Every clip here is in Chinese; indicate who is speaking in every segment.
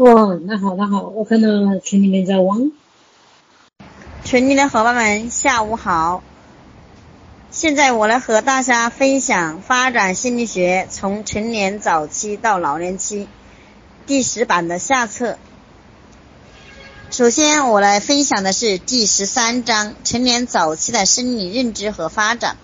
Speaker 1: 哇，那好，那好，我看到群里面在汪。
Speaker 2: 群里的伙伴们，下午好。现在我来和大家分享发展心理学从成年早期到老年期第十版的下册。首先，我来分享的是第十三章成年早期的生理认知和发展。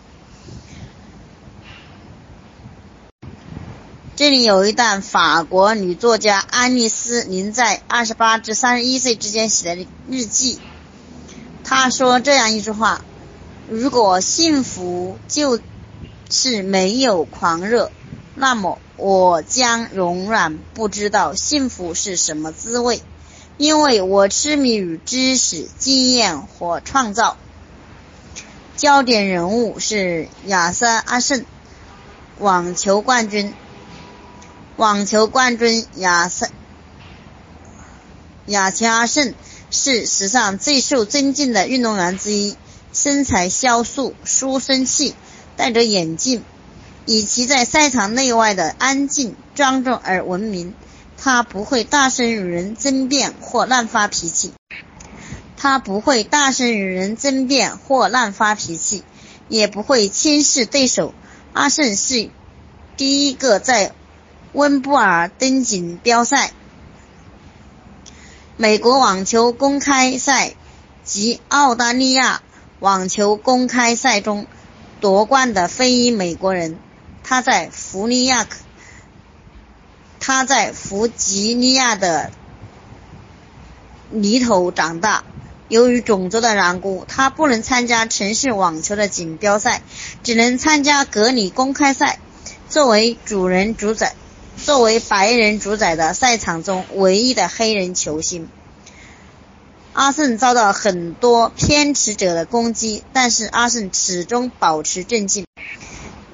Speaker 2: 这里有一段法国女作家安妮丝·林在二十八至三十一岁之间写的日记。她说这样一句话：“如果幸福就是没有狂热，那么我将永远不知道幸福是什么滋味，因为我痴迷于知识、经验和创造。”焦点人物是亚瑟·阿胜，网球冠军。网球冠军亚瑟亚奇阿胜是史上最受尊敬的运动员之一，身材消瘦，书生气，戴着眼镜，以其在赛场内外的安静庄重而闻名。他不会大声与人争辩或乱发脾气。他不会大声与人争辩或乱发脾气，也不会轻视对手。阿胜是第一个在温布尔登锦标赛、美国网球公开赛及澳大利亚网球公开赛中夺冠的非裔美国人。他在弗尼亚，他在弗吉尼亚的里头长大。由于种族的缘故，他不能参加城市网球的锦标赛，只能参加格里公开赛。作为主人主宰。作为白人主宰的赛场中唯一的黑人球星，阿胜遭到很多偏执者的攻击，但是阿胜始终保持镇静，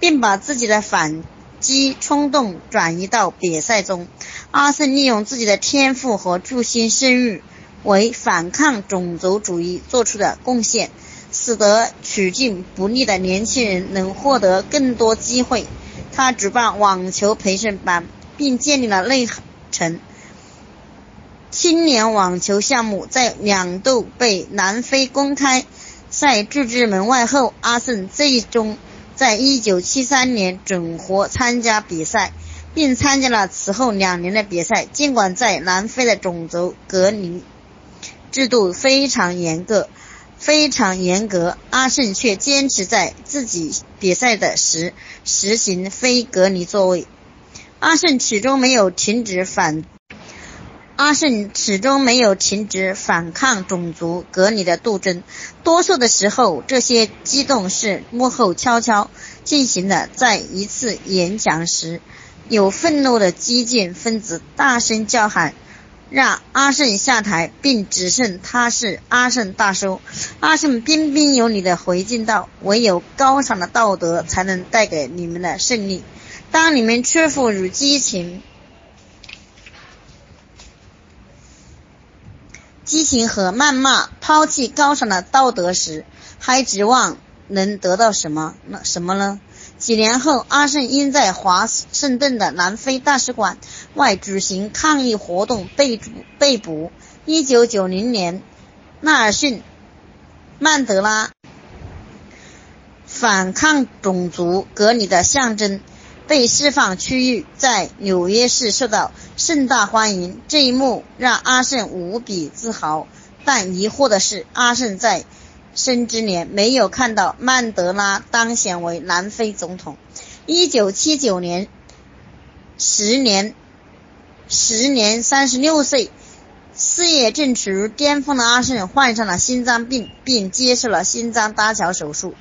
Speaker 2: 并把自己的反击冲动转移到比赛中。阿胜利用自己的天赋和助心声誉，为反抗种族主义做出的贡献，使得处境不利的年轻人能获得更多机会。他举办网球培训班。并建立了内城青年网球项目。在两度被南非公开赛拒之门外后，阿胜最终在1973年准获参加比赛，并参加了此后两年的比赛。尽管在南非的种族隔离制度非常严格，非常严格，阿胜却坚持在自己比赛的时实行非隔离座位。阿胜始终没有停止反，阿胜始终没有停止反抗种族隔离的斗争。多数的时候，这些激动是幕后悄悄进行的。在一次演讲时，有愤怒的激进分子大声叫喊，让阿胜下台，并指称他是阿胜大叔。阿胜彬彬有礼地回敬道：“唯有高尚的道德才能带给你们的胜利。”当你们屈服于激情、激情和谩骂，抛弃高尚的道德时，还指望能得到什么？那什么呢？几年后，阿胜因在华盛顿的南非大使馆外举行抗议活动被捕。被捕。一九九零年，纳尔逊·曼德拉反抗种族隔离的象征。被释放区域在纽约市受到盛大欢迎，这一幕让阿胜无比自豪。但疑惑的是，阿胜在生之年没有看到曼德拉当选为南非总统。一九七九年，时年时年三十六岁，事业正处于巅峰的阿胜患上了心脏病，并接受了心脏搭桥手术，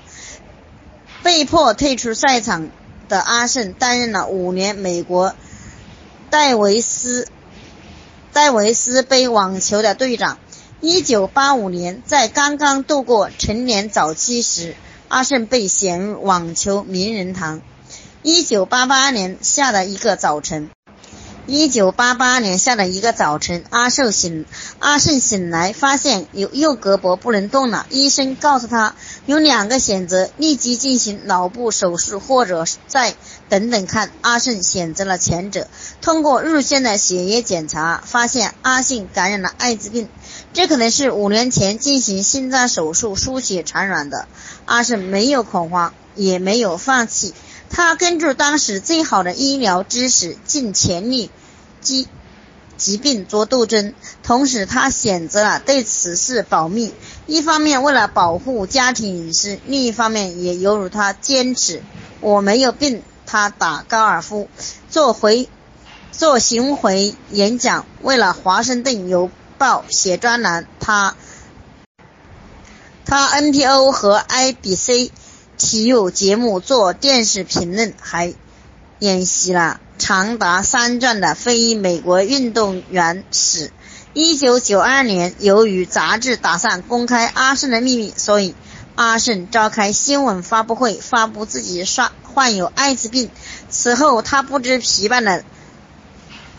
Speaker 2: 被迫退出赛场。的阿胜担任了五年美国戴维斯戴维斯杯网球的队长。一九八五年，在刚刚度过成年早期时，阿胜被选入网球名人堂。一九八八年下的一个早晨，一九八八年下的一个早晨，阿胜醒阿胜醒来，发现右右胳膊不能动了。医生告诉他。有两个选择：立即进行脑部手术，或者再等等看，阿胜选择了前者。通过日线的血液检查，发现阿信感染了艾滋病，这可能是五年前进行心脏手术输血传染的。阿胜没有恐慌，也没有放弃，他根据当时最好的医疗知识，尽全力积疾病做斗争。同时，他选择了对此事保密，一方面为了保护家庭隐私，另一方面也犹如他坚持我没有病。他打高尔夫，做回做巡回演讲，为了华盛顿邮报写专栏。他他 NPO 和 IBC 体育节目做电视评论，还演习了长达三卷的非美国运动员史。一九九二年，由于杂志打算公开阿胜的秘密，所以阿胜召开新闻发布会，发布自己刷。患有艾滋病。此后，他不知疲惫地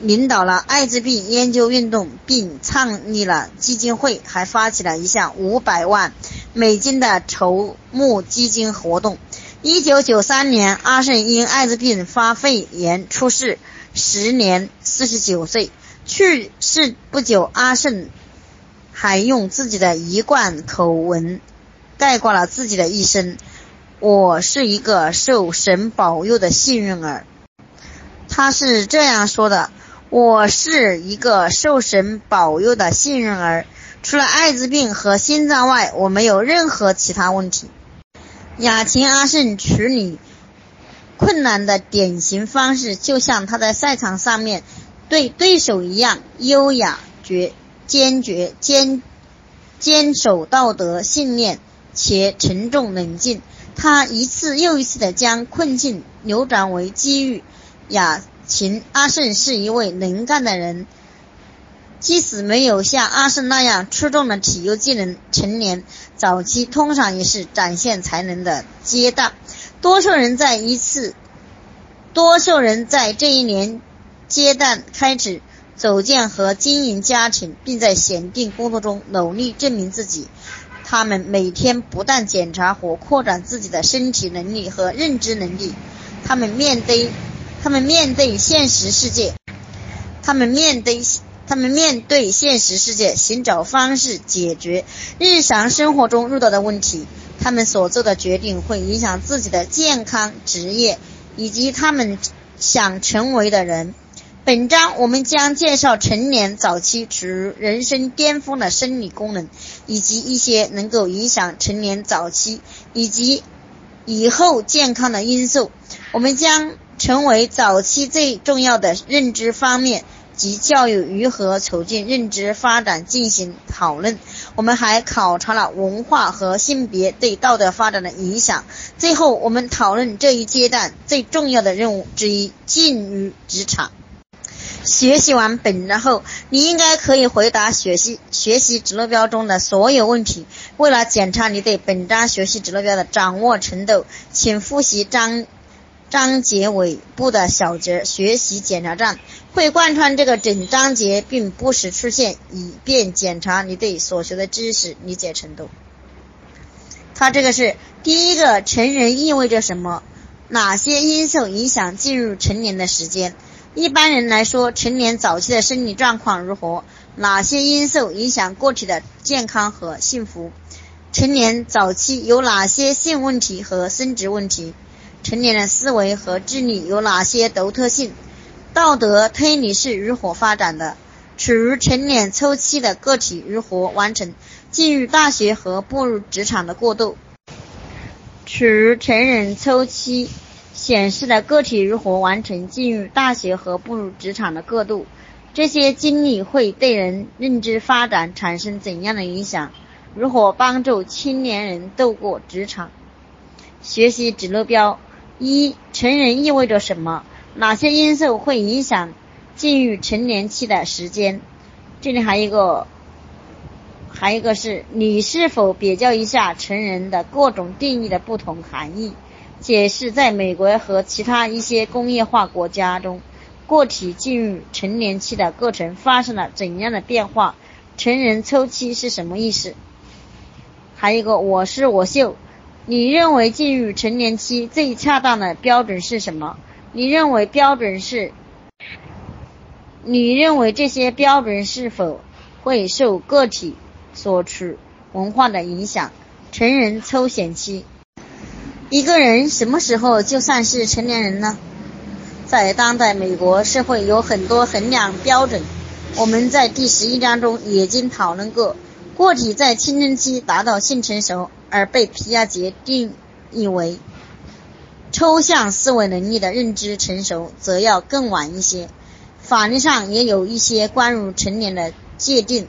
Speaker 2: 领导了艾滋病研究运动，并创立了基金会，还发起了一项五百万美金的筹募基金活动。一九九三年，阿胜因艾滋病发肺炎出世，时年四十九岁。去世不久，阿胜还用自己的一贯口吻概括了自己的一生。我是一个受神保佑的幸运儿，他是这样说的：“我是一个受神保佑的幸运儿，除了艾滋病和心脏外，我没有任何其他问题。”雅琴阿胜处理困难的典型方式，就像他在赛场上面对对手一样，优雅、决、坚决、坚坚守道德信念，且沉重冷静。他一次又一次地将困境扭转为机遇。雅琴阿胜是一位能干的人，即使没有像阿胜那样出众的体育技能，成年早期通常也是展现才能的阶段。多数人在一次，多数人在这一年阶段开始组建和经营家庭，并在选定工作中努力证明自己。他们每天不断检查和扩展自己的身体能力和认知能力。他们面对，他们面对现实世界，他们面对，他们面对现实世界，寻找方式解决日常生活中遇到的问题。他们所做的决定会影响自己的健康、职业以及他们想成为的人。本章我们将介绍成年早期处于人生巅峰的生理功能，以及一些能够影响成年早期以及以后健康的因素。我们将成为早期最重要的认知方面及教育如何促进认知发展进行讨论。我们还考察了文化和性别对道德发展的影响。最后，我们讨论这一阶段最重要的任务之一——进入职场。学习完本章后，你应该可以回答学习学习指路标中的所有问题。为了检查你对本章学习指路标的掌握程度，请复习章章节尾部的小节学习检查站，会贯穿这个整章节并不时出现，以便检查你对所学的知识理解程度。它这个是第一个，成人意味着什么？哪些因素影响进入成年的时间？一般人来说，成年早期的生理状况如何？哪些因素影响个体的健康和幸福？成年早期有哪些性问题和生殖问题？成年人思维和智力有哪些独特性？道德推理是如何发展的？处于成年初期的个体如何完成进入大学和步入职场的过渡？处于成人初期。显示的个体如何完成进入大学和步入职场的过渡，这些经历会对人认知发展产生怎样的影响？如何帮助青年人度过职场？学习指路标：一、成人意味着什么？哪些因素会影响进入成年期的时间？这里还有一个，还有一个是你是否比较一下成人的各种定义的不同含义？解释在美国和其他一些工业化国家中，个体进入成年期的过程发生了怎样的变化？成人初期是什么意思？还有一个我是我秀，你认为进入成年期最恰当的标准是什么？你认为标准是？你认为这些标准是否会受个体所处文化的影响？成人抽选期，一个人什么时候就算是成年人呢？在当代美国社会有很多衡量标准，我们在第十一章中已经讨论过。个体在青春期达到性成熟，而被皮亚杰定义为抽象思维能力的认知成熟，则要更晚一些。法律上也有一些关于成年的界定。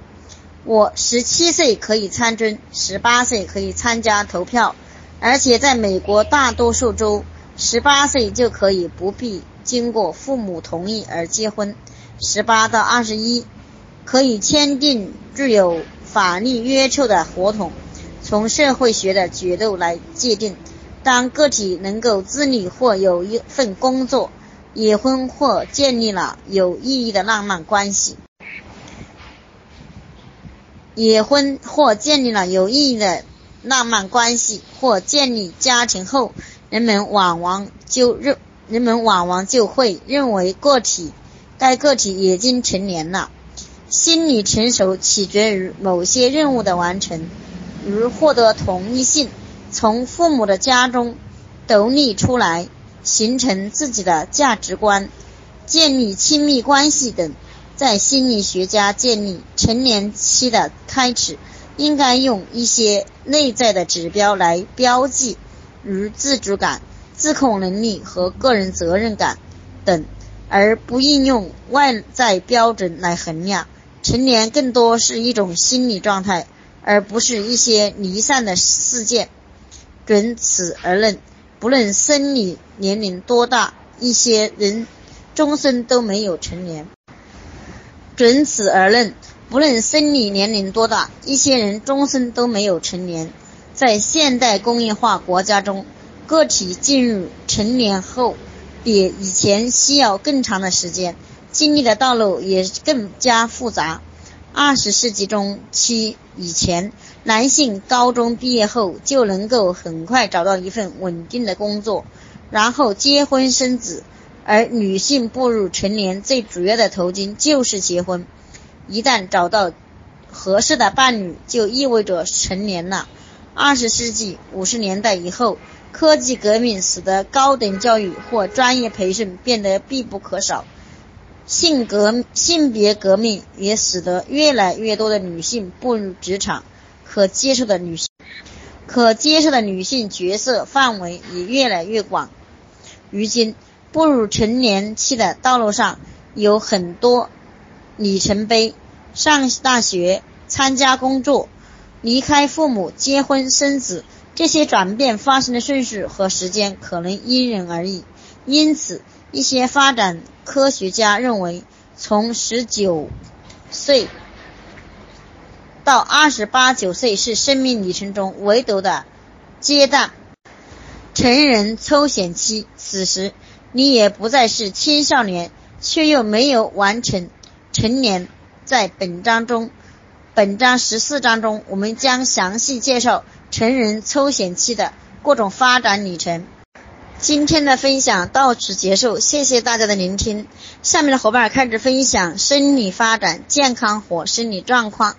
Speaker 2: 我十七岁可以参军，十八岁可以参加投票，而且在美国大多数州，十八岁就可以不必经过父母同意而结婚。十八到二十一可以签订具有。法律约束的合同，从社会学的角度来界定，当个体能够自立或有一份工作，已婚或建立了有意义的浪漫关系，已婚或建立了有意义的浪漫关系或建立家庭后，人们往往就认人们往往就会认为个体该个体已经成年了。心理成熟取决于某些任务的完成，如获得同一性、从父母的家中独立出来、形成自己的价值观、建立亲密关系等。在心理学家建立成年期的开始，应该用一些内在的指标来标记，如自主感、自控能力和个人责任感等，而不应用外在标准来衡量。成年更多是一种心理状态，而不是一些离散的事件。准此而论，不论生理年龄多大，一些人终身都没有成年。准此而论，不论生理年龄多大，一些人终身都没有成年。在现代工业化国家中，个体进入成年后，比以前需要更长的时间。经历的道路也更加复杂。二十世纪中期以前，男性高中毕业后就能够很快找到一份稳定的工作，然后结婚生子；而女性步入成年最主要的途径就是结婚。一旦找到合适的伴侣，就意味着成年了。二十世纪五十年代以后，科技革命使得高等教育或专业培训变得必不可少。性革性别革命也使得越来越多的女性步入职场，可接受的女性可接受的女性角色范围也越来越广。如今，步入成年期的道路上有很多里程碑：上大学、参加工作、离开父母、结婚生子。这些转变发生的顺序和时间可能因人而异，因此。一些发展科学家认为，从十九岁到二十八九岁是生命旅程中唯独的阶段——成人抽显期。此时，你也不再是青少年，却又没有完成成年。在本章中，本章十四章中，我们将详细介绍成人抽显期的各种发展历程。今天的分享到此结束，谢谢大家的聆听。下面的伙伴开始分享生理发展、健康和生理状况。